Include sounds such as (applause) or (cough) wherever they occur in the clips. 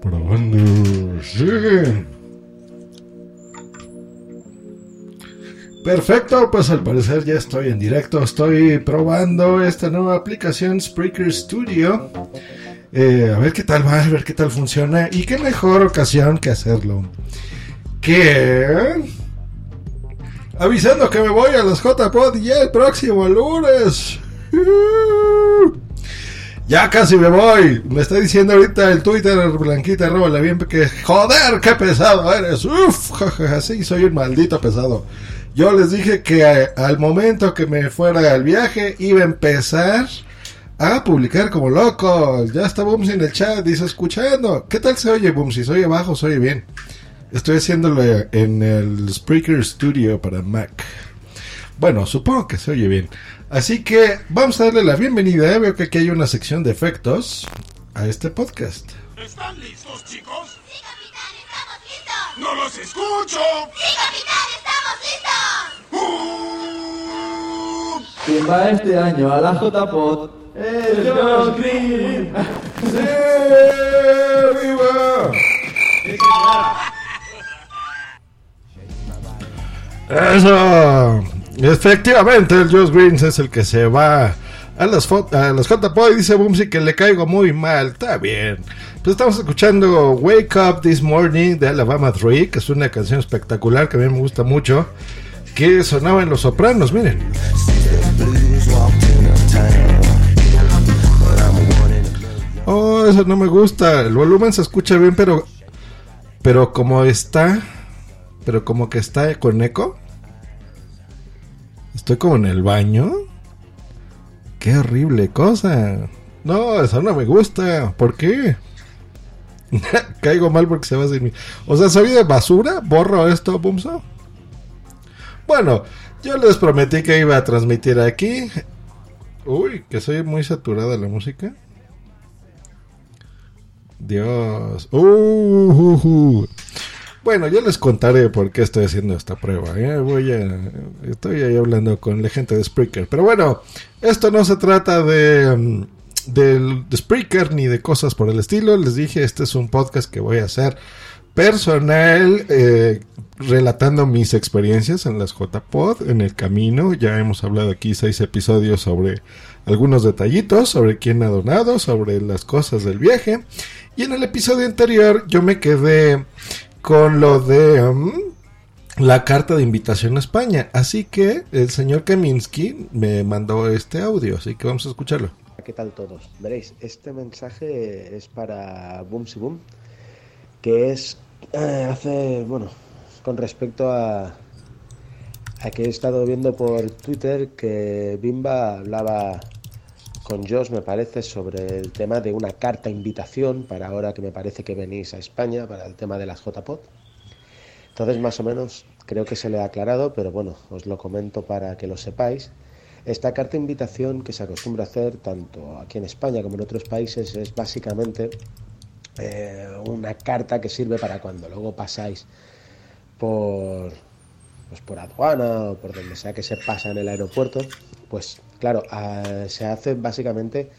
Probando. Sí. Perfecto, pues al parecer ya estoy en directo. Estoy probando esta nueva aplicación Spreaker Studio. Eh, a ver qué tal va, a ver qué tal funciona. Y qué mejor ocasión que hacerlo. Que. Avisando que me voy a las JPod ya el próximo lunes. Ya casi me voy. Me está diciendo ahorita el Twitter Blanquita Rola bien que joder, qué pesado eres. Uf, jajaja, sí, soy un maldito pesado. Yo les dije que eh, al momento que me fuera al viaje iba a empezar a publicar como loco. Ya está Bumsy en el chat, dice escuchando. ¿Qué tal se oye Bumsy? ¿Se oye bajo? ¿Se oye bien? Estoy haciéndolo en el Spreaker Studio para Mac. Bueno, supongo que se oye bien. Así que vamos a darle la bienvenida. ¿eh? Veo que aquí hay una sección de efectos a este podcast. ¿Están listos, chicos? ¡Sí, capitán! ¡Estamos listos! ¡No los escucho! ¡Sí, capitán! ¡Estamos listos! ¡Uh! ¿Quién va este año a la JPOT? ¡El Josh Green! ¡Sí! ¡Viva! Eso. Efectivamente, el Josh Greens es el que se va a las, a las y dice Bumsy que le caigo muy mal. Está bien. Pues estamos escuchando Wake Up This Morning de Alabama 3, que es una canción espectacular que a mí me gusta mucho. Que sonaba en Los Sopranos, miren. Oh, eso no me gusta. El volumen se escucha bien, pero. Pero como está. Pero como que está con eco. Estoy como en el baño. Qué horrible cosa. No, eso no me gusta. ¿Por qué? (laughs) Caigo mal porque se va sin mí. O sea, soy de basura. Borro esto, Bumso. Bueno, yo les prometí que iba a transmitir aquí. Uy, que soy muy saturada la música. Dios. Uh, uh, uh. Bueno, yo les contaré por qué estoy haciendo esta prueba. ¿eh? Voy a, estoy ahí hablando con la gente de Spreaker. Pero bueno, esto no se trata de, mm, del- de Spreaker ni de cosas por el estilo. Les dije, este es un podcast que voy a hacer personal, eh, relatando mis experiencias en las JPod, en el camino. Ya hemos hablado aquí seis episodios sobre algunos detallitos, sobre quién ha donado, sobre las cosas del viaje. Y en el episodio anterior yo me quedé con lo de um, la carta de invitación a España. Así que el señor Kaminsky me mandó este audio, así que vamos a escucharlo. ¿Qué tal todos? Veréis, este mensaje es para Boomsy Boom, que es eh, hace, bueno, con respecto a, a que he estado viendo por Twitter que Bimba hablaba con Josh, me parece, sobre el tema de una carta invitación para ahora que me parece que venís a España, para el tema de las JPOT. Entonces, más o menos, creo que se le ha aclarado, pero bueno, os lo comento para que lo sepáis. Esta carta invitación que se acostumbra a hacer tanto aquí en España como en otros países es básicamente eh, una carta que sirve para cuando luego pasáis por, pues por aduana o por donde sea que se pasa en el aeropuerto, pues claro, ah, se hace básicamente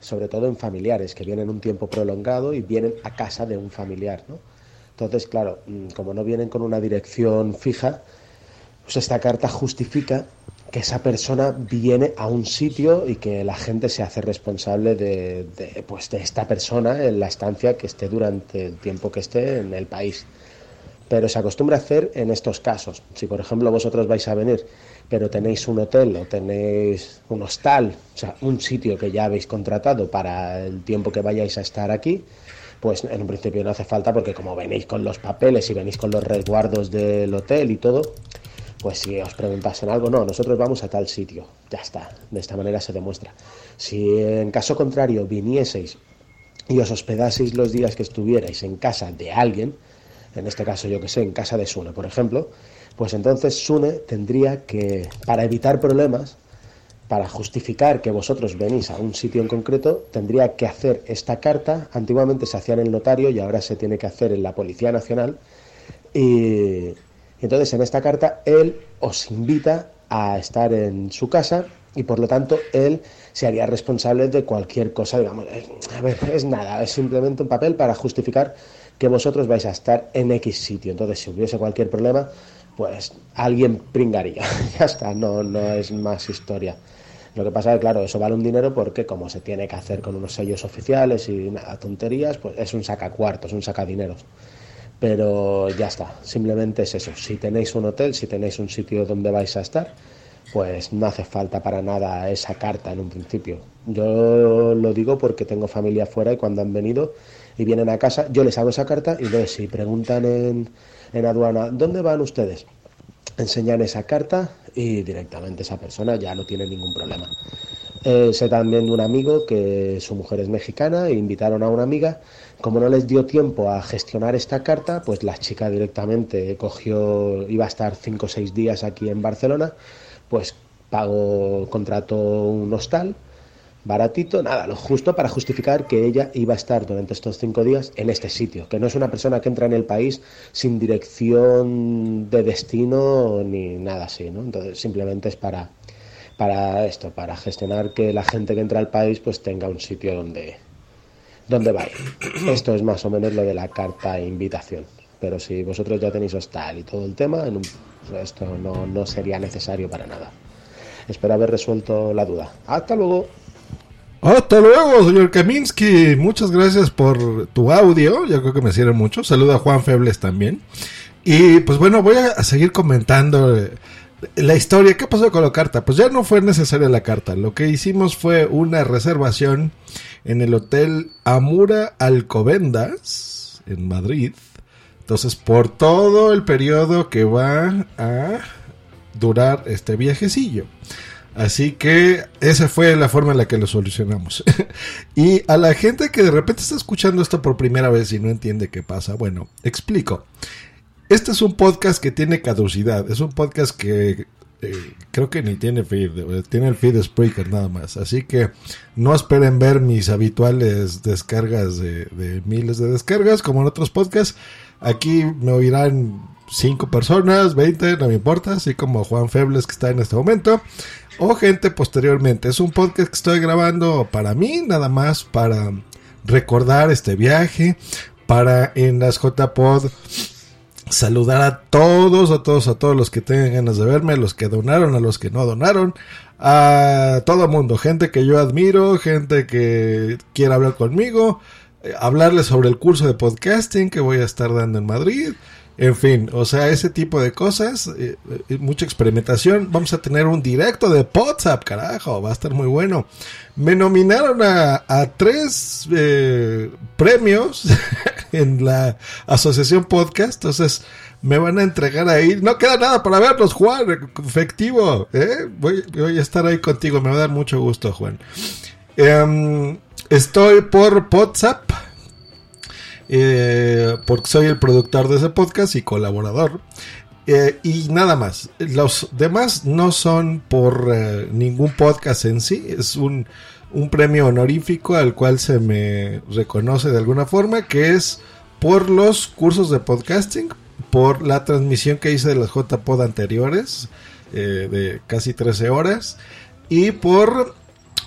sobre todo en familiares que vienen un tiempo prolongado y vienen a casa de un familiar, ¿no? Entonces, claro, mm, como no vienen con una dirección fija, pues esta carta justifica que esa persona viene a un sitio y que la gente se hace responsable de, de, pues de esta persona en la estancia que esté durante el tiempo que esté en el país. Pero se acostumbra a hacer en estos casos. Si, por ejemplo, vosotros vais a venir, pero tenéis un hotel o tenéis un hostal, o sea, un sitio que ya habéis contratado para el tiempo que vayáis a estar aquí, pues en un principio no hace falta porque como venís con los papeles y venís con los resguardos del hotel y todo, pues si os preguntasen algo, no, nosotros vamos a tal sitio, ya está, de esta manera se demuestra. Si en caso contrario vinieseis y os hospedaseis los días que estuvierais en casa de alguien, en este caso yo que sé, en casa de Sune, por ejemplo, pues entonces Sune tendría que, para evitar problemas, para justificar que vosotros venís a un sitio en concreto, tendría que hacer esta carta. Antiguamente se hacía en el notario y ahora se tiene que hacer en la Policía Nacional. Y entonces en esta carta él os invita a estar en su casa y por lo tanto él se haría responsable de cualquier cosa, digamos. A ver, es nada, es simplemente un papel para justificar que vosotros vais a estar en X sitio. Entonces, si hubiese cualquier problema, pues alguien pringaría. (laughs) ya está, no, no es más historia. Lo que pasa es que, claro, eso vale un dinero porque como se tiene que hacer con unos sellos oficiales y nada, tonterías, pues es un sacacuartos, un sacadineros. Pero ya está, simplemente es eso. Si tenéis un hotel, si tenéis un sitio donde vais a estar, pues no hace falta para nada esa carta en un principio. Yo lo digo porque tengo familia afuera y cuando han venido y vienen a casa, yo les hago esa carta y entonces si preguntan en, en aduana, ¿dónde van ustedes? Enseñan esa carta y directamente esa persona ya no tiene ningún problema. Sé también de un amigo que su mujer es mexicana e invitaron a una amiga. Como no les dio tiempo a gestionar esta carta, pues la chica directamente cogió, iba a estar cinco o seis días aquí en Barcelona, pues pagó, contrató un hostal baratito, nada, lo justo para justificar que ella iba a estar durante estos cinco días en este sitio, que no es una persona que entra en el país sin dirección de destino ni nada así, ¿no? Entonces simplemente es para, para esto, para gestionar que la gente que entra al país pues tenga un sitio donde, donde va. Esto es más o menos lo de la carta invitación. Pero si vosotros ya tenéis hostal y todo el tema, en un, esto no, no sería necesario para nada. Espero haber resuelto la duda. Hasta luego. Hasta luego, señor Kaminsky. Muchas gracias por tu audio. Yo creo que me sirve mucho. Saluda a Juan Febles también. Y pues bueno, voy a seguir comentando eh, la historia. ¿Qué pasó con la carta? Pues ya no fue necesaria la carta. Lo que hicimos fue una reservación en el hotel Amura Alcobendas en Madrid. Entonces, por todo el periodo que va a durar este viajecillo. Así que esa fue la forma en la que lo solucionamos. (laughs) y a la gente que de repente está escuchando esto por primera vez y no entiende qué pasa, bueno, explico. Este es un podcast que tiene caducidad. Es un podcast que eh, creo que ni tiene feed. Tiene el feed Spreaker nada más. Así que no esperen ver mis habituales descargas de, de miles de descargas como en otros podcasts. Aquí me oirán cinco personas, 20, no me importa. Así como Juan Febles que está en este momento. O gente posteriormente. Es un podcast que estoy grabando para mí, nada más para recordar este viaje. Para en las JPod saludar a todos, a todos, a todos los que tengan ganas de verme, a los que donaron, a los que no donaron, a todo mundo, gente que yo admiro, gente que quiera hablar conmigo, eh, hablarles sobre el curso de podcasting que voy a estar dando en Madrid. En fin, o sea, ese tipo de cosas, eh, eh, mucha experimentación. Vamos a tener un directo de WhatsApp, carajo, va a estar muy bueno. Me nominaron a, tres eh, premios (laughs) en la Asociación Podcast, entonces me van a entregar ahí. No queda nada para verlos, Juan, efectivo. Voy, voy a estar ahí contigo, me va a dar mucho gusto, Juan. Em, estoy por WhatsApp eh, porque soy el productor de ese podcast y colaborador. Eh, y nada más. Los demás no son por eh, ningún podcast en sí. Es un, un premio honorífico al cual se me reconoce de alguna forma, que es por los cursos de podcasting, por la transmisión que hice de las JPod anteriores, de casi 13 horas, y por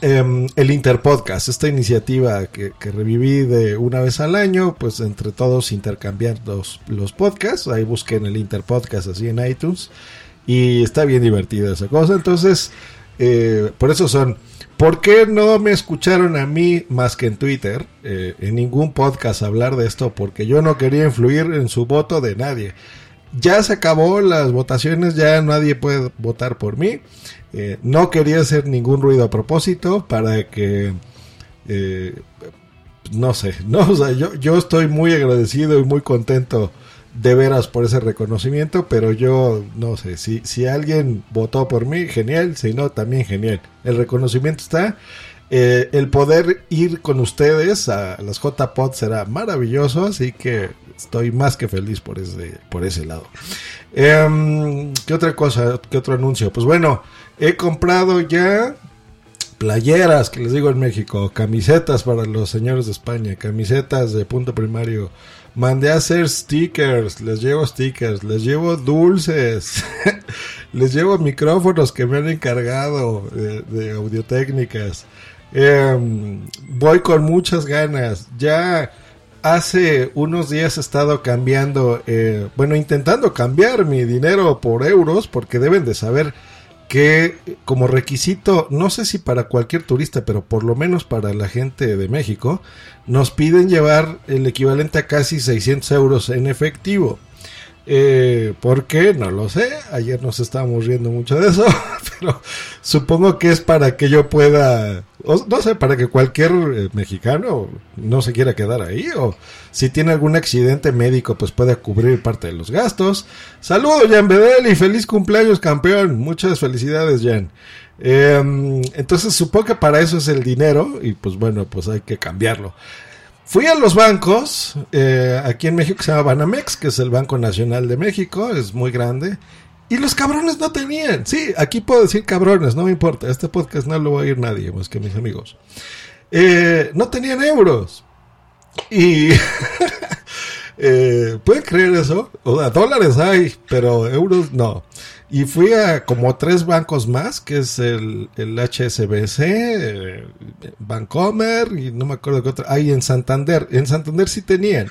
em, el Interpodcast, esta iniciativa que, que reviví de una vez al año, pues entre todos intercambiar los, los podcasts, ahí busquen el Interpodcast así en iTunes, y está bien divertida esa cosa, entonces, eh, por eso son... ¿Por qué no me escucharon a mí más que en Twitter, eh, en ningún podcast hablar de esto? Porque yo no quería influir en su voto de nadie. Ya se acabó las votaciones, ya nadie puede votar por mí. Eh, no quería hacer ningún ruido a propósito para que... eh, no sé, (laughs) no, o sea, yo, yo estoy muy agradecido y muy contento de veras por ese reconocimiento, pero yo no sé, si, si alguien votó por mí, genial, si no, también genial. El reconocimiento está. Eh, el poder ir con ustedes a las JPod será maravilloso, así que estoy más que feliz por ese, por ese lado. Em, ¿Qué otra cosa? ¿Qué otro anuncio? Pues bueno, he comprado ya playeras, que les digo en México, camisetas para los señores de España, camisetas de punto primario. Mandé a hacer stickers, les llevo stickers, les llevo dulces. (laughs) Les llevo micrófonos que me han encargado de, de audiotécnicas. Em, voy con muchas ganas. Ya hace unos días he estado cambiando, eh, bueno, intentando cambiar mi dinero por euros, porque deben de saber que como requisito, no sé si para cualquier turista, pero por lo menos para la gente de México, nos piden llevar el equivalente a casi 600 euros en efectivo. Eh, ¿Por qué? No lo sé. Ayer nos estábamos riendo mucho de eso, (laughs) pero supongo que es para que yo pueda, no sé, para que cualquier eh, mexicano no se quiera quedar ahí, o si tiene algún accidente médico, pues pueda cubrir parte de los gastos. Saludos, Jan Bedel, y feliz cumpleaños, campeón. Muchas felicidades, Jan. Eh, entonces supongo que para eso es el dinero, y pues bueno, pues hay que cambiarlo. Fui a los bancos, eh, aquí en México se llama Banamex, que es el Banco Nacional de México, es muy grande. Y los cabrones no tenían. Sí, aquí puedo decir cabrones, no me importa. Este podcast no lo va a oír nadie más que mis amigos. Eh, no tenían euros. Y. (laughs) eh, ¿Pueden creer eso? O sea, dólares hay, pero euros no. Y fui a como tres bancos más, que es el, HSBC, eh, Bancomer, y no me acuerdo qué otro. Ahí en Santander. En Santander sí tenían.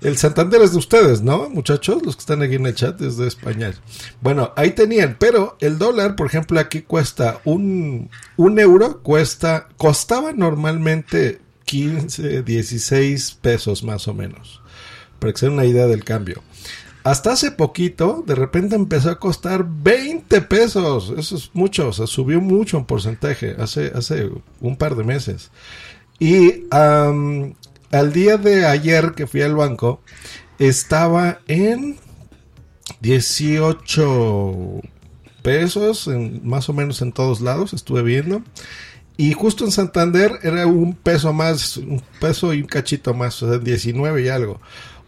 El Santander es de ustedes, ¿no, muchachos? Los que están aquí en el chat es de español. Bueno, ahí tenían, pero el dólar, por ejemplo, aquí cuesta un, un euro, cuesta, costaba normalmente 15, 16 pesos más o menos. Para que se den una idea del cambio. Hasta hace poquito, de repente empezó a costar 20 pesos. Eso es mucho, o sea, subió mucho en porcentaje hace, hace un par de meses. Y al día de ayer que fui al banco, estaba en 18 pesos, en, más o menos en todos lados, estuve viendo. Y justo en Santander era un peso más, un peso y un cachito más, o sea, 19 y algo.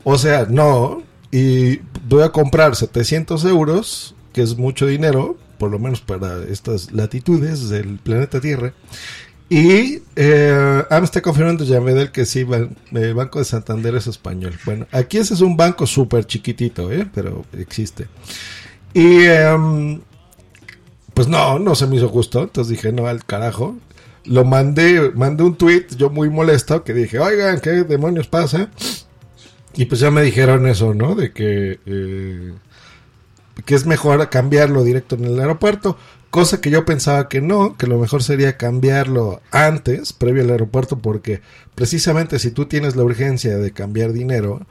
O sea, no, y voy a comprar 700 euros, que es mucho dinero, por lo menos para estas latitudes del planeta Tierra. Y eh, ah, me está confirmando Yamedel que sí, el Banco de Santander es español. Bueno, aquí ese es un banco súper chiquitito, ¿eh? pero existe. Y eh, pues no, no se me hizo justo. Entonces dije, no, al carajo. Lo mandé, mandé un tweet, yo muy molesto, que dije, oigan, ¿qué demonios pasa? Y pues ya me dijeron eso, ¿no? De que, eh, que es mejor cambiarlo directo en el aeropuerto. Cosa que yo pensaba que no, que lo mejor sería cambiarlo antes, previo al aeropuerto, porque precisamente si tú tienes la urgencia de cambiar dinero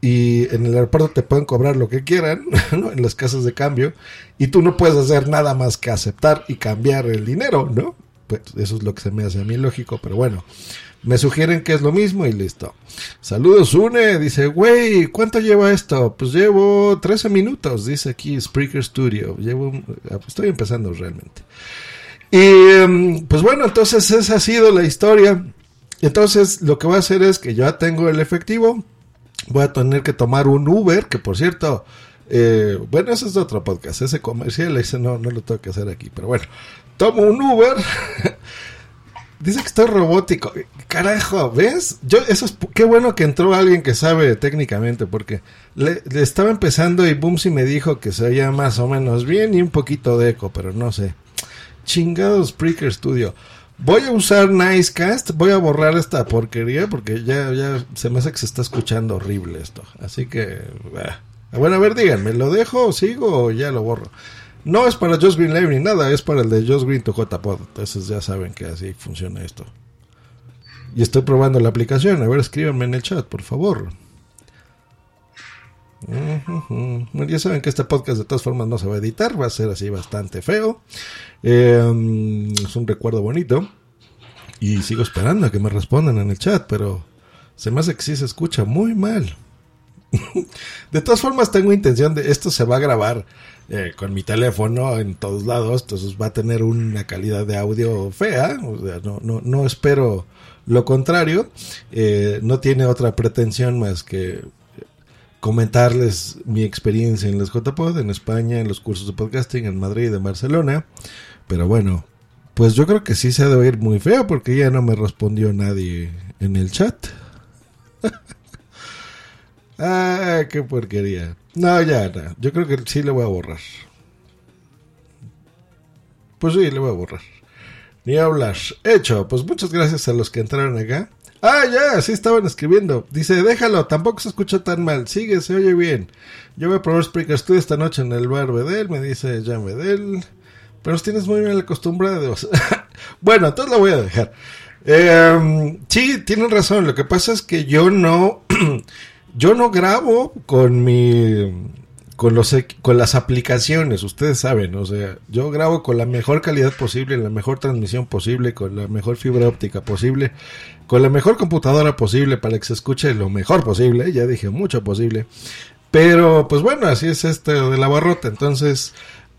y en el aeropuerto te pueden cobrar lo que quieran, (laughs) ¿no? En las casas de cambio, y tú no puedes hacer nada más que aceptar y cambiar el dinero, ¿no? Pues eso es lo que se me hace a mí lógico, pero bueno. Me sugieren que es lo mismo y listo. Saludos, Une. Dice, güey, ¿cuánto lleva esto? Pues llevo 13 minutos, dice aquí Spreaker Studio. Llevo, estoy empezando realmente. Y pues bueno, entonces esa ha sido la historia. Entonces lo que voy a hacer es que ya tengo el efectivo. Voy a tener que tomar un Uber, que por cierto, eh, bueno, ese es otro podcast, ese comercial, ese no, no lo tengo que hacer aquí, pero bueno, tomo un Uber. (laughs) Dice que estoy robótico. Carajo, ¿ves? Yo, eso es, qué bueno que entró alguien que sabe técnicamente, porque le, estaba empezando y Boomsy me dijo que se oía más o menos bien y un poquito de eco, pero no sé. Chingados Spreaker Studio. Voy a usar Nicecast, voy a borrar esta porquería porque ya, ya se me hace que se está escuchando horrible esto. Así que, bueno, a ver, díganme, ¿lo dejo, sigo o ya lo borro? No es para Just Green Live ni nada, es para el de Just Green to JPod. Entonces ya saben que así funciona esto. Y estoy probando la aplicación. A ver, escríbanme en el chat, por favor. Ya saben que este podcast de todas formas no se va a editar, va a ser así bastante feo. Eh, es un recuerdo bonito. Y sigo esperando a que me respondan en el chat, pero se me hace que sí se escucha muy mal. (laughs) de todas formas, tengo intención de esto se va a grabar eh, con mi teléfono en todos lados, entonces va a tener una calidad de audio fea. O sea, no, no, no espero lo contrario. Eh, no tiene otra pretensión más que comentarles mi experiencia en los JPod, en España, en los cursos de podcasting, en Madrid, en Barcelona. Pero bueno, pues yo creo que sí se ha de oír muy feo porque ya no me respondió nadie en el chat. Ah, qué porquería. No, ya, no. yo creo que sí le voy a borrar. Pues sí, le voy a borrar. Ni hablar. Hecho, pues muchas gracias a los que entraron acá. Ah, ya, sí estaban escribiendo. Dice, déjalo, tampoco se escucha tan mal. Sigue, se oye bien. Yo voy a probar Spreaker Studio esta noche en el bar Bedel, me dice Jan Bedel. Pero tienes muy bien acostumbrados. (laughs) bueno, entonces lo voy a dejar. Eh, sí, tienen razón. Lo que pasa es que yo no, (clears throat) yo no grabo con mi, con los, con las aplicaciones. Ustedes saben, o sea, yo grabo con la mejor calidad posible, la mejor transmisión posible, con la mejor fibra óptica posible, con la mejor computadora posible para que se escuche lo mejor posible. Ya dije mucho posible. Pero, pues bueno, así es este de la barrota. Entonces,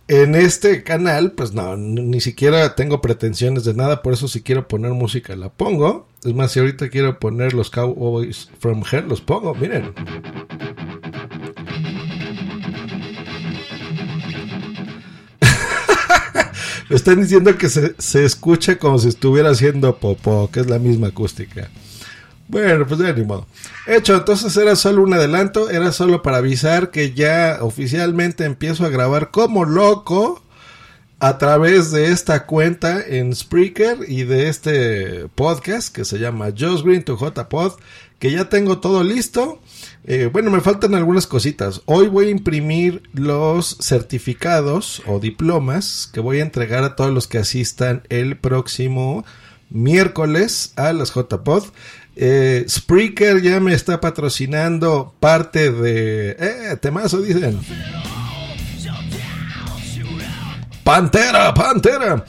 en este canal, pues no, ni siquiera tengo pretensiones de nada, por eso si quiero poner música la pongo. Es más, si ahorita quiero poner los Cowboys from Hell, los pongo, miren. (laughs) Me están diciendo que se, se escucha como si estuviera haciendo popó, que es la misma acústica. Bueno, pues ya ni modo. Hecho, entonces era solo un adelanto, era solo para avisar que ya oficialmente empiezo a grabar como loco a través de esta cuenta en Spreaker y de este podcast que se llama Just Green to JPod, que ya tengo todo listo. Eh, bueno, me faltan algunas cositas. Hoy voy a imprimir los certificados o diplomas que voy a entregar a todos los que asistan el próximo miércoles a las JPod. Eh, Spreaker ya me está patrocinando parte de... Eh, temazo, dicen. Pantera, Pantera.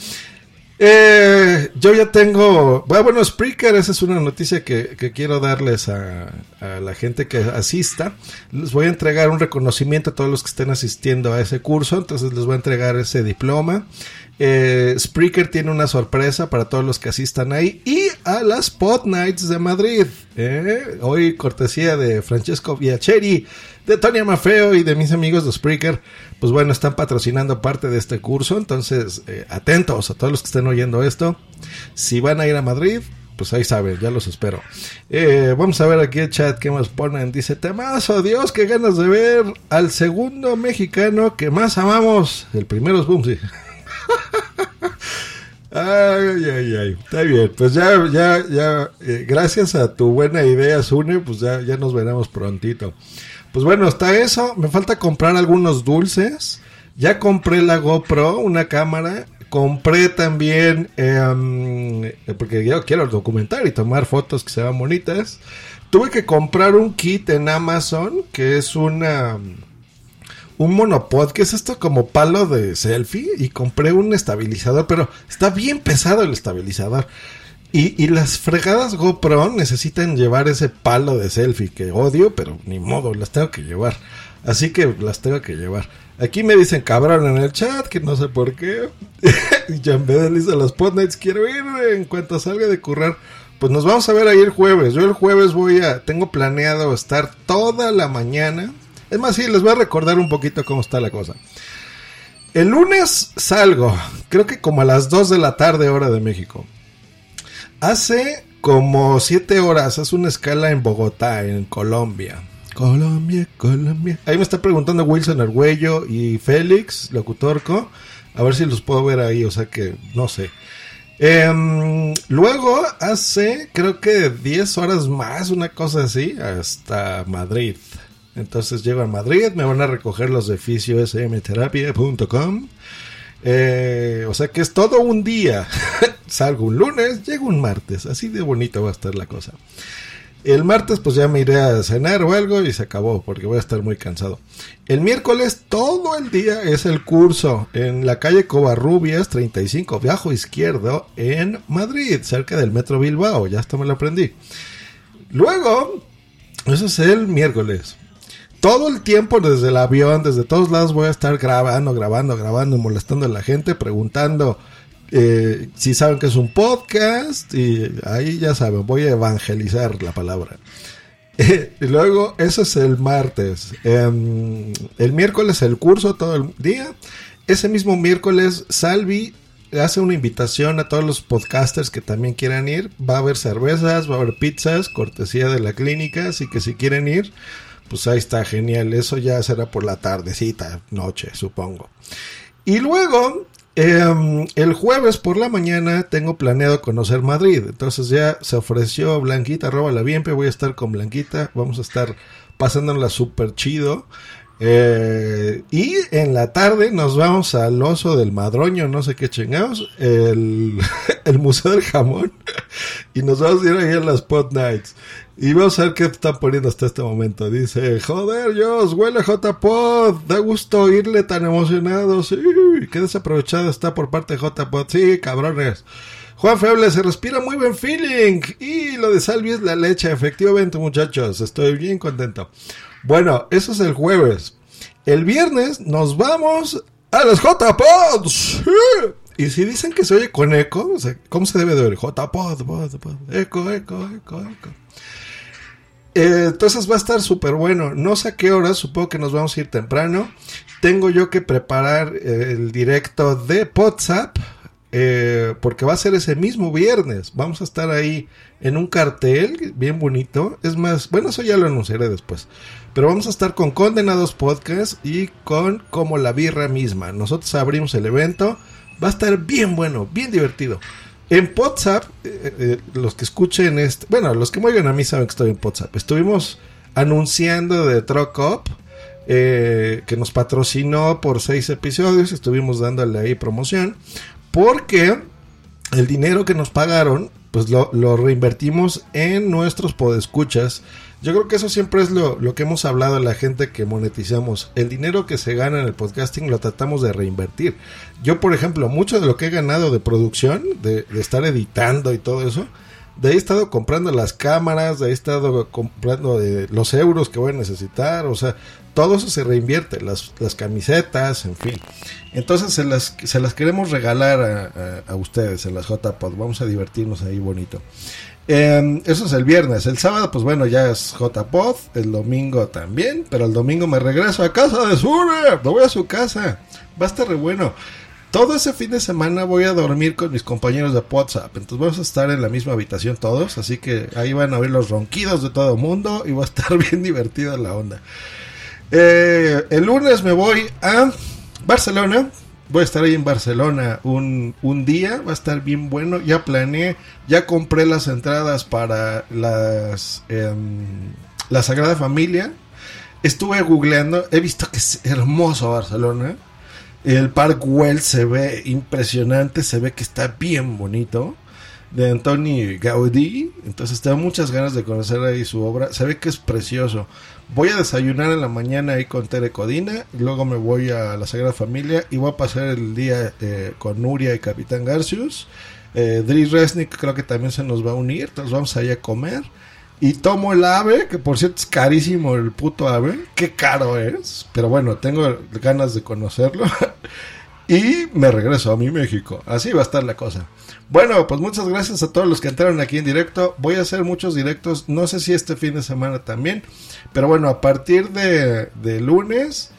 Eh, yo ya tengo, bueno, Spreaker, esa es una noticia que, quiero darles a, a la gente que asista. Les voy a entregar un reconocimiento a todos los que estén asistiendo a ese curso, entonces les voy a entregar ese diploma. Eh, Spreaker tiene una sorpresa para todos los que asistan ahí y a las Pod Nights de Madrid. eh. Hoy cortesía de Francesco Viacheri, de Tony Mafeo y de mis amigos de Spreaker. Pues bueno, están patrocinando parte de este curso. Entonces, eh, atentos a todos los que estén oyendo esto. Si van a ir a Madrid, pues ahí saben, ya los espero. Eh, vamos a ver aquí el chat que más ponen. Dice, temazo, Dios, qué ganas de ver al segundo mexicano que más amamos. El primero es Bumsy. (laughs) Ay, ay, ay, está bien. Pues ya, ya, ya, eh, gracias a tu buena idea, Sune, pues ya, ya nos veremos prontito. Pues bueno, está eso. Me falta comprar algunos dulces. Ya compré la GoPro, una cámara. Compré también, eh, porque yo quiero documentar y tomar fotos que se vean bonitas. Tuve que comprar un kit en Amazon, que es una un monopod, que es esto como palo de selfie, y compré un estabilizador, pero está bien pesado el estabilizador. Y, las fregadas GoPro necesitan llevar ese palo de selfie que odio, pero ni modo, las tengo que llevar. Así que las tengo que llevar. Aquí me dicen cabrón en el chat, que no sé por qué. (laughs) y Jan Bedel dice, los podnights quiero ir en cuanto salga de currar. Pues nos vamos a ver ahí el jueves. Yo el jueves voy a, tengo planeado estar toda la mañana. Es más, sí, les voy a recordar un poquito cómo está la cosa. El lunes salgo, creo que como a las 2 de la tarde hora de México. Hace como 7 horas, hace una escala en Bogotá, en Colombia. Colombia, Colombia. Ahí me está preguntando Wilson Argüello y Félix, locutorco. A ver si los puedo ver ahí, o sea que no sé. Em, luego hace creo que 10 horas más, una cosa así, hasta Madrid. Entonces llego a Madrid, me van a recoger los de fisiosmterapia.com. Eh, o sea que es todo un día. (laughs) Salgo un lunes, llego un martes. Así de bonito va a estar la cosa. El martes pues ya me iré a cenar o algo y se acabó porque voy a estar muy cansado. El miércoles todo el día es el curso en la calle Covarrubias 35, viajo izquierdo en Madrid, cerca del Metro Bilbao. Ya hasta me lo aprendí. Luego, eso es el miércoles. Todo el tiempo desde el avión, desde todos lados voy a estar grabando, grabando, grabando molestando a la gente, preguntando eh, si saben que es un podcast y ahí ya saben, voy a evangelizar la palabra. (laughs) Eh, y luego, eso es el martes. Eh, el miércoles el curso todo el día. Ese mismo miércoles Salvi hace una invitación a todos los podcasters que también quieran ir. Va a haber cervezas, va a haber pizzas, cortesía de la clínica, así que si quieren ir, pues ahí está, genial. Eso ya será por la tardecita, noche, supongo. Y luego, Em, el jueves por la mañana tengo planeado conocer Madrid. Entonces ya se ofreció Blanquita, arroba la Bienpe. Voy a estar con Blanquita. Vamos a estar pasándola súper chido. Eh, y en la tarde nos vamos al oso del madroño, no sé qué chingados, el, (laughs) el Museo del Jamón. Y nos vamos a ir ahí a las Pot Nights. Y vamos a ver qué están poniendo hasta este momento. Dice, joder, Dios, huele J-Pod. Da gusto oírle tan emocionado. Sí, qué desaprovechado está por parte de J-Pod. Sí, cabrones. Juan Feble, se respira muy buen feeling. Y lo de Salvi es la leche. Efectivamente, muchachos, estoy bien contento. Bueno, eso es el jueves. El viernes nos vamos a los J-Pods. Y si dicen que se oye con eco, ¿cómo se debe de oír? J-Pod, pod, pod, eco, eco, eco, eco. Eh, entonces va a estar súper bueno. No sé a qué hora, supongo que nos vamos a ir temprano. Tengo yo que preparar el directo de WhatsApp. Eh, porque va a ser ese mismo viernes. Vamos a estar ahí en un cartel bien bonito. Es más, bueno, eso ya lo anunciaré después. Pero vamos a estar con Condenados Podcast y con Como la Birra misma. Nosotros abrimos el evento. Va a estar bien bueno, bien divertido. En WhatsApp, eh, eh, los que escuchen este, bueno, los que me oigan a mí saben que estoy en WhatsApp. Estuvimos anunciando de Truck Up, que nos patrocinó por seis episodios. Estuvimos dándole ahí promoción. Porque el dinero que nos pagaron, pues lo, reinvertimos en nuestros podescuchas. Yo creo que eso siempre es lo, lo, que hemos hablado a la gente que monetizamos. El dinero que se gana en el podcasting lo tratamos de reinvertir. Yo, por ejemplo, mucho de lo que he ganado de producción, de, estar editando y todo eso, de ahí he estado comprando las cámaras, de ahí he estado comprando de los euros que voy a necesitar, o sea, todo eso se reinvierte, las, camisetas, en fin. Entonces se las, queremos regalar a, ustedes en las JPod, vamos a divertirnos ahí bonito. Eh, eso es el viernes. El sábado, pues bueno, ya es JPod. El domingo también. Pero el domingo me regreso a casa de Sure. Me voy a su casa. Va a estar re bueno. Todo ese fin de semana voy a dormir con mis compañeros de WhatsApp. Entonces vamos a estar en la misma habitación todos. Así que ahí van a oír los ronquidos de todo el mundo. Y va a estar (laughs) bien divertida la onda. Eh, el lunes me voy a Barcelona voy a estar ahí en Barcelona un, un, día, va a estar bien bueno. Ya planeé, ya compré las entradas para las eh, la Sagrada Familia. Estuve googleando, he visto que es hermoso Barcelona. El Park Güell se ve impresionante, se ve que está bien bonito. De Antoni Gaudí, entonces tengo muchas ganas de conocer ahí su obra. Se ve que es precioso. Voy a desayunar en la mañana ahí con Tere Codina, luego me voy a la Sagrada Familia y voy a pasar el día eh, con Nuria y Capitán Garcius. Eh, Dries Resnick creo que también se nos va a unir, entonces vamos allá a comer. Y tomo el ave, que por cierto es carísimo el puto ave, qué caro es, pero bueno, tengo ganas de conocerlo. (laughs) y me regreso a mi México, así va a estar la cosa. Bueno, pues muchas gracias a todos los que entraron aquí en directo. Voy a hacer muchos directos, no sé si este fin de semana también. Pero bueno, a partir de, de lunes,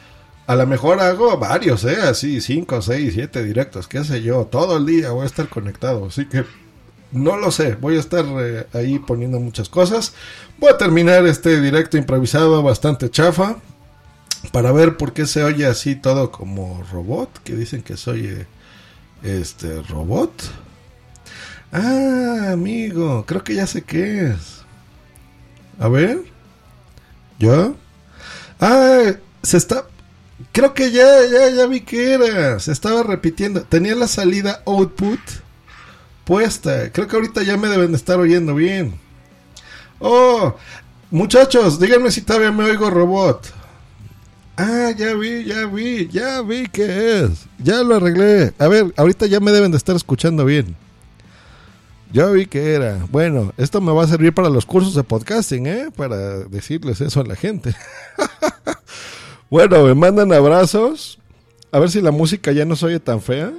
a lo mejor hago varios, ¿eh? Así, 5, 6, 7 directos, qué sé yo. Todo el día voy a estar conectado. Así que no lo sé, voy a estar eh, ahí poniendo muchas cosas. Voy a terminar este directo improvisado bastante chafa. Para ver por qué se oye así todo como robot. Que dicen que soy este robot. Ah, amigo, creo que ya sé qué es. A ver. ¿Yo? Ah, se está... Creo que ya, ya, ya vi que era. Se estaba repitiendo. Tenía la salida output puesta. Creo que ahorita ya me deben de estar oyendo bien. Oh, muchachos, díganme si todavía me oigo robot. Ah, ya vi, ya vi, ya vi que es. Ya lo arreglé. A ver, ahorita ya me deben de estar escuchando bien. Yo vi que era. Bueno, esto me va a servir para los cursos de podcasting, ¿eh? Para decirles eso a la gente. (laughs) bueno, me mandan abrazos. A ver si la música ya no se oye tan fea.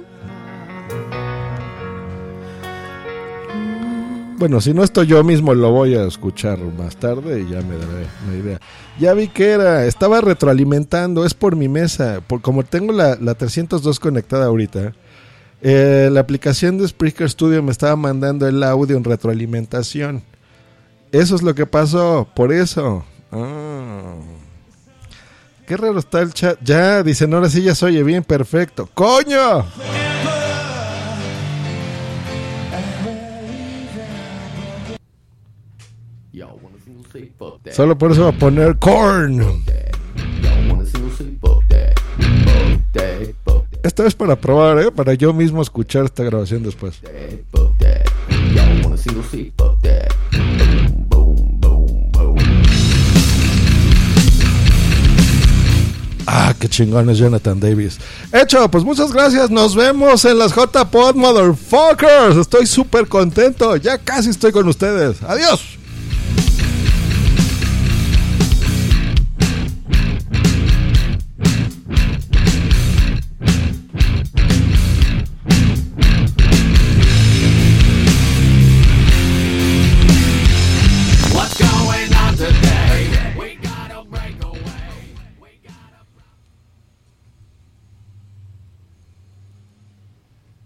Bueno, si no estoy yo mismo lo voy a escuchar más tarde y ya me daré una idea. Ya vi que era, estaba retroalimentando, es por mi mesa, por como tengo la, la 302 conectada ahorita. Eh, la aplicación de Spreaker Studio me estaba mandando el audio en retroalimentación. Eso es lo que pasó, por eso. Ah. Qué raro está el chat. Ya, dicen, ahora sí ya se oye bien, perfecto. ¡Coño! Solo por eso va a poner corn. Esta vez para probar, ¿eh? Para yo mismo escuchar esta grabación después. Ah, qué chingón es Jonathan Davis. Hecho, pues muchas gracias. Nos vemos en las J-Pod, motherfuckers. Estoy súper contento. Ya casi estoy con ustedes. Adiós.